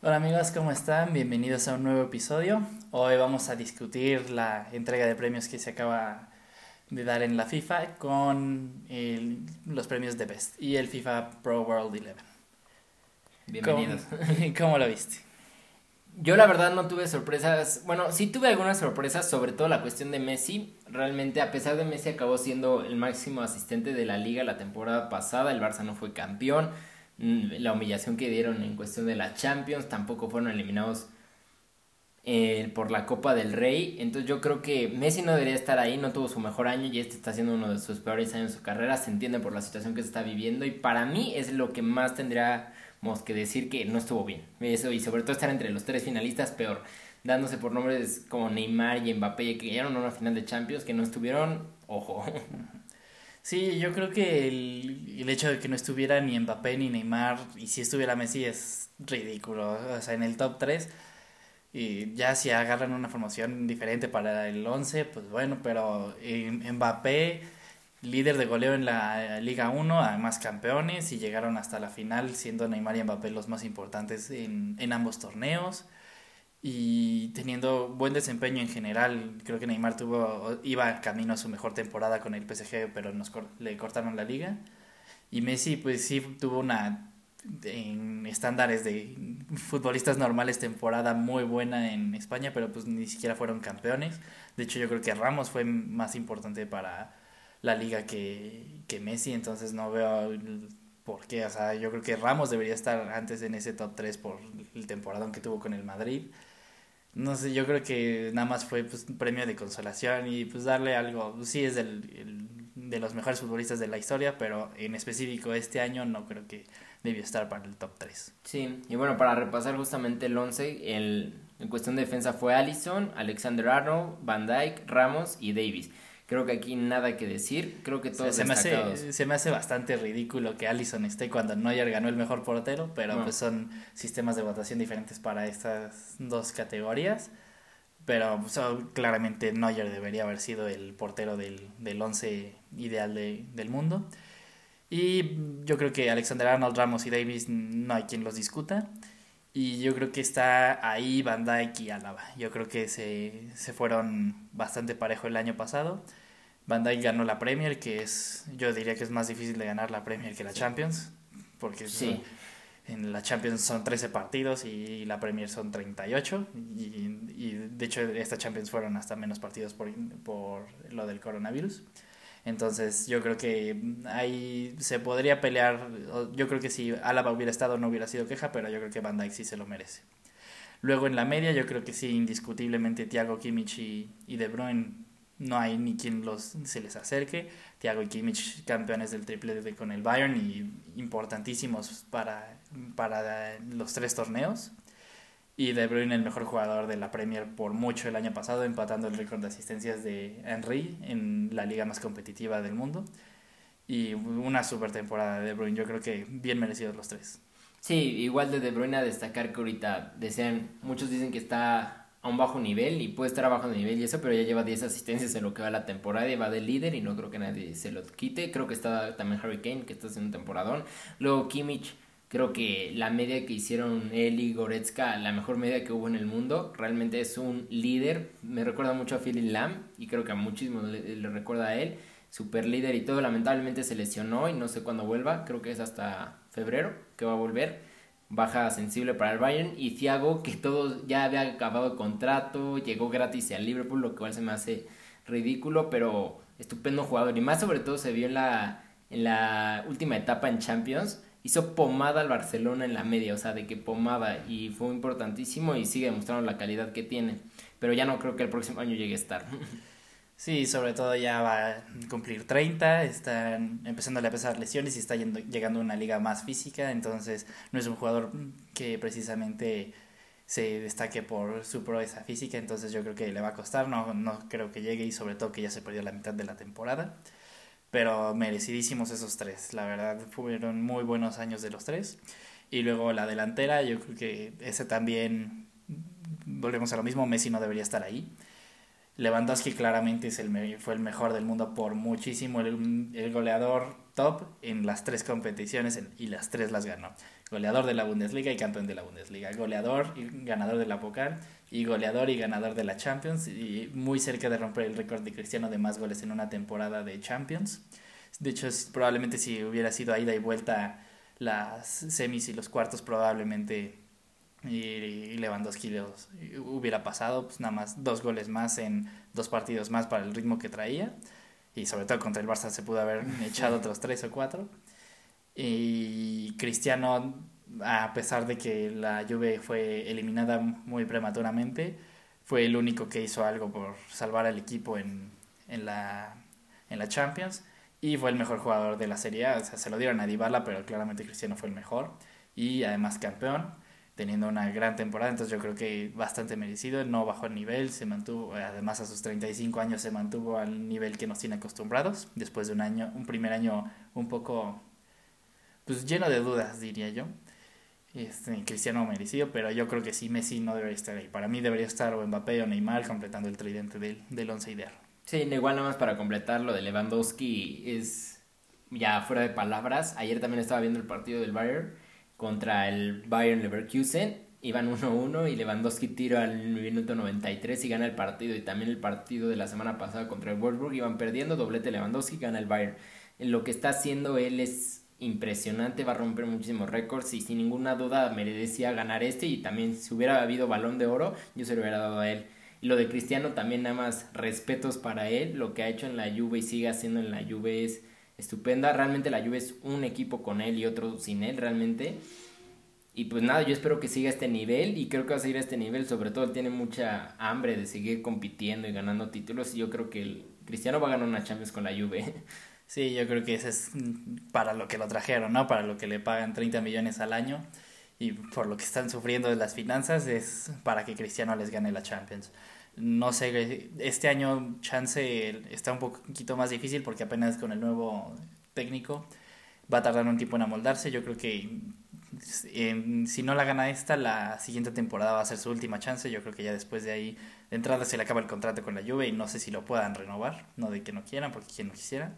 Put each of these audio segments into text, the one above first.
Hola amigos, ¿cómo están? Bienvenidos a un nuevo episodio. Hoy vamos a discutir la entrega de premios que se acaba de dar en la FIFA con el- los premios de Best y el FIFA Pro World 11. Bienvenidos. ¿Cómo, cómo lo viste? Yo la verdad no tuve sorpresas, bueno, sí tuve algunas sorpresas, sobre todo la cuestión de Messi. Realmente, a pesar de Messi acabó siendo el máximo asistente de la liga la temporada pasada, el Barça no fue campeón. Mm, La humillación que dieron en cuestión de la Champions, tampoco fueron eliminados eh, por la Copa del Rey. Entonces yo creo que Messi no debería estar ahí, no tuvo su mejor año y este está siendo uno de sus peores años de su carrera. Se entiende por la situación que se está viviendo y para mí es lo que más tendríamos que decir que no estuvo bien. Eso y sobre todo estar entre los tres finalistas, peor. Dándose por nombres como Neymar y Mbappé que llegaron a una final de Champions que no estuvieron, ojo. Sí, yo creo que el, el hecho de que no estuviera ni Mbappé ni Neymar y si estuviera Messi es ridículo. O sea, en el top 3 y ya si agarran una formación diferente para el 11, pues bueno, pero eh, Mbappé, líder de goleo en la Liga 1, además campeones y llegaron hasta la final siendo Neymar y Mbappé los más importantes en, en ambos torneos y teniendo buen desempeño en general. Creo que Neymar tuvo iba camino a su mejor temporada con el PSG, pero nos le cortaron la liga. Y Messi pues sí tuvo una en estándares de futbolistas normales temporada muy buena en España, pero pues ni siquiera fueron campeones. De hecho, yo creo que Ramos fue más importante para la liga que, que Messi, entonces no veo por qué. O sea, yo creo que Ramos debería estar antes en ese top 3 por el temporada que tuvo con el Madrid. No sé, yo creo que nada más fue pues, un premio de consolación y pues darle algo. Sí, es el- de los mejores futbolistas de la historia, pero en específico este año no creo que debió estar para el top 3. Sí, y bueno, para repasar justamente el 11, el, en cuestión de defensa fue Allison, Alexander Arnold, Van Dyke, Ramos y Davis. Creo que aquí nada que decir, creo que todos se, me destacados. hace, se me hace bastante ridículo que Allison esté cuando Neuer ganó el mejor portero, pero No. pues son sistemas de votación diferentes para estas dos categorías. Pero claramente Neuer debería haber sido el portero del, del once ideal de- del mundo. Y yo creo que Alexander Arnold, Ramos y Davis no hay quien los discuta. Y yo creo que está ahí Van Dijk y Álava. Yo creo que se, se fueron bastante parejo el año pasado. Van Dijk ganó la Premier, que es, yo diría que es más difícil de ganar la Premier que la Champions, porque Sí. en la Champions son 13 partidos y la Premier son 38, y, y de hecho esta Champions fueron hasta menos partidos por, por lo del coronavirus. Entonces yo creo que ahí se podría pelear, yo creo que si Álava hubiera estado no hubiera sido queja, pero yo creo que Van Dijk sí se lo merece. Luego en la media yo creo que sí, indiscutiblemente Thiago Kimmich y, y De Bruyne no hay ni quien los se les acerque. Thiago y Kimmich campeones del triplete con el Bayern y importantísimos para, para los tres torneos. Y De Bruyne el mejor jugador de la Premier por mucho el año pasado, empatando el récord de asistencias de Henry en la liga más competitiva del mundo. Y una super temporada de De Bruyne, yo creo que bien merecidos los tres. Sí, igual de De Bruyne a destacar que ahorita desean, muchos dicen que está a un bajo nivel y puede estar a bajo nivel y eso, pero ya lleva 10 asistencias en lo que va la temporada y va de líder y no creo que nadie se lo quite. Creo que está también Harry Kane, que está haciendo un temporadón. Luego Kimmich, creo que la media que hicieron él y Goretzka, la mejor media que hubo en el mundo, realmente es un líder. Me recuerda mucho a Philip Lam y creo que a muchísimos le, le recuerda a él. Super líder y todo, lamentablemente se lesionó y no sé cuándo vuelva, creo que es hasta febrero que va a volver baja sensible para el Bayern y Thiago que todo ya había acabado contrato, llegó gratis al Liverpool, lo cual se me hace ridículo, pero estupendo jugador y más sobre todo se vio en la en la última etapa en Champions, hizo pomada al Barcelona en la media, o sea, de que pomada y fue importantísimo y sigue demostrando la calidad que tiene, pero ya no creo que el próximo año llegue a estar. Sí, sobre todo ya va a cumplir 30, están empezando a pesar lesiones y está yendo- llegando a una liga más física, entonces no es un jugador que precisamente se destaque por su proeza física, entonces yo creo que le va a costar, no, no creo que llegue y sobre todo que ya se perdió la mitad de la temporada, pero merecidísimos esos tres, la verdad fueron muy buenos años de los tres. Y luego la delantera, yo creo que ese también, volvemos a lo mismo, Messi no debería estar ahí. Lewandowski claramente es el, fue el mejor del mundo por muchísimo, el, el goleador top en las tres competiciones y las tres las ganó. goleador de la Bundesliga y campeón de la Bundesliga, goleador y ganador de la Pokal y goleador y ganador de la Champions y muy cerca de romper el récord de Cristiano de más goles en una temporada de Champions. De hecho, probablemente si hubiera sido ida y vuelta las semis y los cuartos, probablemente y Lewandowski los hubiera pasado, pues nada más dos goles más en dos partidos más para el ritmo que traía. Y sobre todo contra el Barça se pudo haber echado otros tres o cuatro. Y Cristiano, a pesar de que la Juve fue eliminada muy prematuramente, fue el único que hizo algo por salvar al equipo en, en, la, en la Champions. Y fue el mejor jugador de la Serie A. O sea, se lo dieron a Dybala, pero claramente Cristiano fue el mejor. Y además campeón teniendo una gran temporada, entonces yo creo que bastante merecido, no bajó el nivel, se mantuvo, además a sus 35 años se mantuvo al nivel que nos tiene acostumbrados, después de un año, un primer año un poco, pues lleno de dudas, diría yo. Este, Cristiano merecido, pero yo creo que sí, Messi no debería estar ahí. Para mí debería estar o Mbappé o Neymar completando el tridente del, del once ideal. Sí, igual nada más para completar lo de Lewandowski es ya fuera de palabras. Ayer también estaba viendo el partido del Bayern contra el Bayern Leverkusen. Iban 1-1 y Lewandowski tira al minuto 93 y gana el partido. Y también el partido de la semana pasada contra el Wolfsburg iban perdiendo, doblete Lewandowski, gana el Bayern. Lo que está haciendo él es impresionante, va a romper muchísimos récords y sin ninguna duda merecía ganar este y también si hubiera habido balón de oro yo se lo hubiera dado a él. Y lo de Cristiano también nada más respetos para él, lo que ha hecho en la Juve y sigue haciendo en la Juve es estupenda. Realmente la Juve es un equipo con él y otro sin él, realmente. Y pues nada, yo espero que siga este nivel y creo que va a seguir a este nivel. Sobre todo él tiene mucha hambre de seguir compitiendo y ganando títulos. Y yo creo que el Cristiano va a ganar una Champions con la Juve. Sí, yo creo que ese es para lo que lo trajeron, ¿no? Para lo que le pagan 30 millones al año y por lo que están sufriendo de las finanzas es para que Cristiano les gane la Champions no sé, este año chance está un poquito más difícil porque apenas con el nuevo técnico va a tardar un tiempo en amoldarse. Yo creo que si no la gana esta, la siguiente temporada va a ser su última chance. Yo creo que ya después de ahí, de entrada se le acaba el contrato con la Juve y no sé si lo puedan renovar. No de que no quieran, porque quien no quisiera.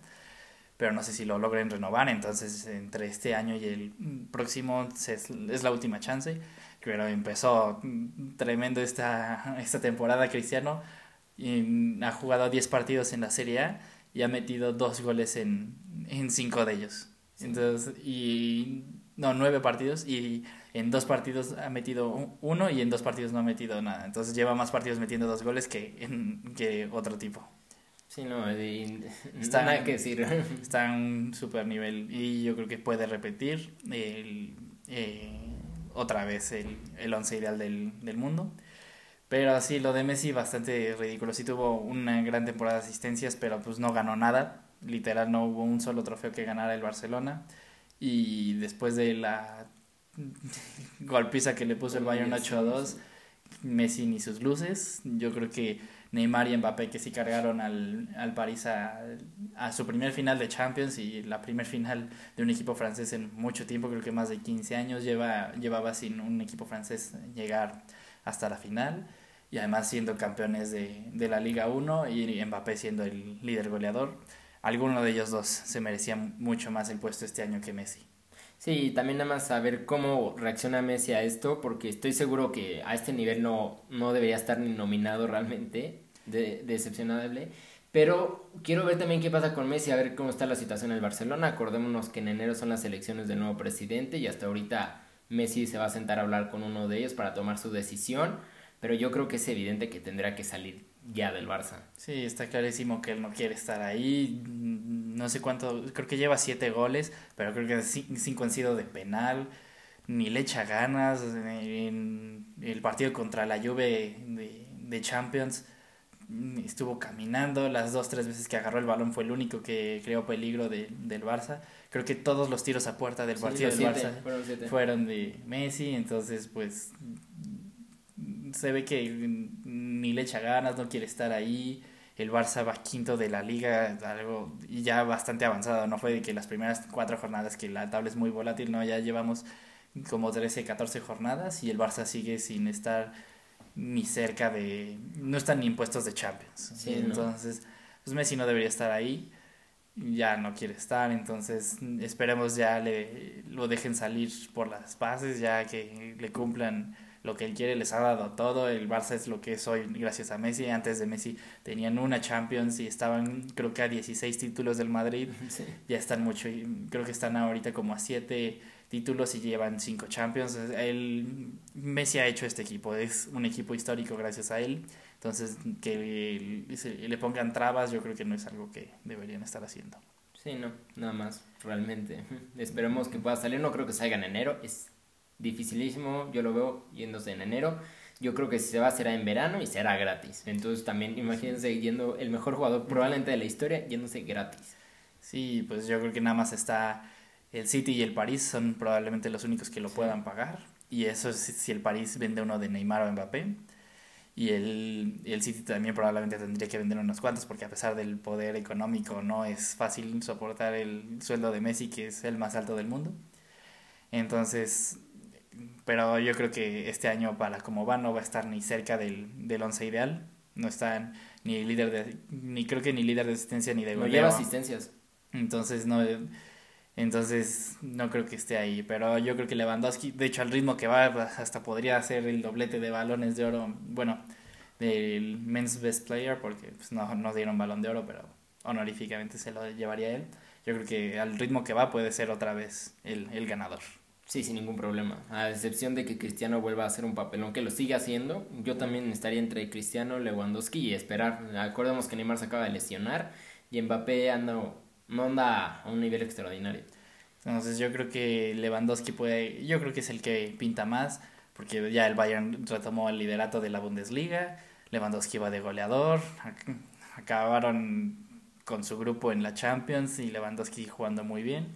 Pero no sé si lo logren renovar. Entonces, entre este año y el próximo es la última chance pero empezó tremendo esta, esta temporada Cristiano. Y ha jugado 10 partidos en la Serie A y ha metido dos goles en, en cinco de ellos. Entonces, y no, nueve partidos y en dos partidos ha metido uno y en dos partidos no ha metido nada. Entonces lleva más partidos metiendo dos goles que, en, que otro tipo. Sí, no, está, nada que decir. Está en un super nivel y yo creo que puede repetir el, eh, otra vez el, el once ideal del, del mundo. Pero sí, lo de Messi bastante ridículo. Sí tuvo una gran temporada de asistencias, pero pues no ganó nada. Literal no hubo un solo trofeo que ganara el Barcelona. Y después de la golpiza que le puso el Bayern 8 a 2, Messi ni sus luces. Yo creo que Neymar y Mbappé que sí cargaron al, al París a, a, su primer final de Champions y la primer final de un equipo francés en mucho tiempo, creo que más de 15 años lleva, llevaba sin un equipo francés llegar hasta la final y además siendo campeones de, de la Liga 1 y Mbappé siendo el líder goleador. Alguno de ellos dos se merecía mucho más el puesto este año que Messi. Sí, también nada más saber cómo reacciona Messi a esto, porque estoy seguro que a este nivel no, no debería estar ni nominado realmente, de, decepcionable. Pero quiero ver también qué pasa con Messi, a ver cómo está la situación en el Barcelona. Acordémonos que en enero son las elecciones del nuevo presidente y hasta ahorita Messi se va a sentar a hablar con uno de ellos para tomar su decisión. Pero yo creo que es evidente que tendrá que salir ya del Barça. Sí, está clarísimo que él no quiere estar ahí no sé cuánto, creo que lleva siete goles, pero creo que cinco han sido de penal, ni le echa ganas. En el partido contra la Juve de, de Champions estuvo caminando, las dos, tres veces que agarró el balón fue el único que creó peligro de, del Barça. Creo que todos los tiros a puerta del partido del Barça fueron, fueron de Messi, entonces pues se ve que ni le echa ganas, no quiere estar ahí el Barça va quinto de la liga, algo ya bastante avanzado, no fue de que las primeras cuatro jornadas, que la tabla es muy volátil, no, ya llevamos como 13, 14 jornadas y el Barça sigue sin estar ni cerca de, no están ni impuestos de Champions. Entonces, pues Messi no debería estar ahí. ya no quiere estar, entonces esperemos ya le lo dejen salir por las bases, ya que le cumplan lo que él quiere, les ha dado todo, el Barça es lo que es hoy gracias a Messi, antes de Messi tenían una Champions y estaban creo que a 16 títulos del Madrid, ya están mucho, creo que están ahorita como a 7 títulos y llevan 5 Champions, el Messi ha hecho este equipo, es un equipo histórico gracias a él, entonces que le pongan trabas yo creo que no es algo que deberían estar haciendo. Sí, no, nada más, realmente. Esperemos que pueda salir, no creo que salga en enero, es dificilísimo, yo lo veo yéndose en enero. Yo creo que si se va será en verano y será gratis. Entonces también imagínense yendo el mejor jugador probablemente de la historia yéndose gratis. Sí, pues yo creo que nada más está el City y el París son probablemente los únicos que lo puedan pagar. Y eso es si el París vende uno de Neymar o Mbappé. Y el, el City también probablemente tendría que vender unos cuantos porque a pesar del poder económico no es fácil soportar el sueldo de Messi que es el más alto del mundo. Entonces pero yo creo que este año para como va no va a estar ni cerca del, del once ideal. No está ni líder de, ni creo que ni líder de asistencia ni de goleo. No lleva asistencias. Entonces no, entonces no creo que esté ahí. Pero yo creo que Lewandowski, de hecho al ritmo que va, hasta podría hacer el doblete de balones de oro. Bueno, del Men's Best Player, porque pues, no, no dieron balón de oro, pero honoríficamente se lo llevaría él. Yo creo que al ritmo que va puede ser otra vez el, el ganador. Sí, sin ningún problema. A excepción de que Cristiano vuelva a hacer un papelón que lo siga haciendo, yo también estaría entre Cristiano, Lewandowski y esperar. Acordemos que Neymar se acaba de lesionar y Mbappé anda, no anda a un nivel extraordinario. Entonces yo creo que Lewandowski puede, yo creo que es el que pinta más, porque ya el Bayern retomó el liderato de la Bundesliga, Lewandowski va de goleador, acabaron con su grupo en la Champions y Lewandowski jugando muy bien.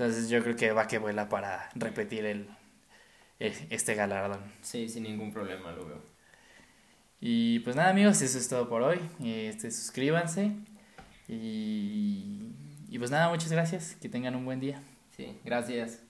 Entonces yo creo que va que vuela para repetir el, este galardón. Sí, sin ningún problema lo veo. Y pues nada amigos, eso es todo por hoy. Este, suscríbanse. Y, y pues nada, muchas gracias. Que tengan un buen día. Sí, gracias.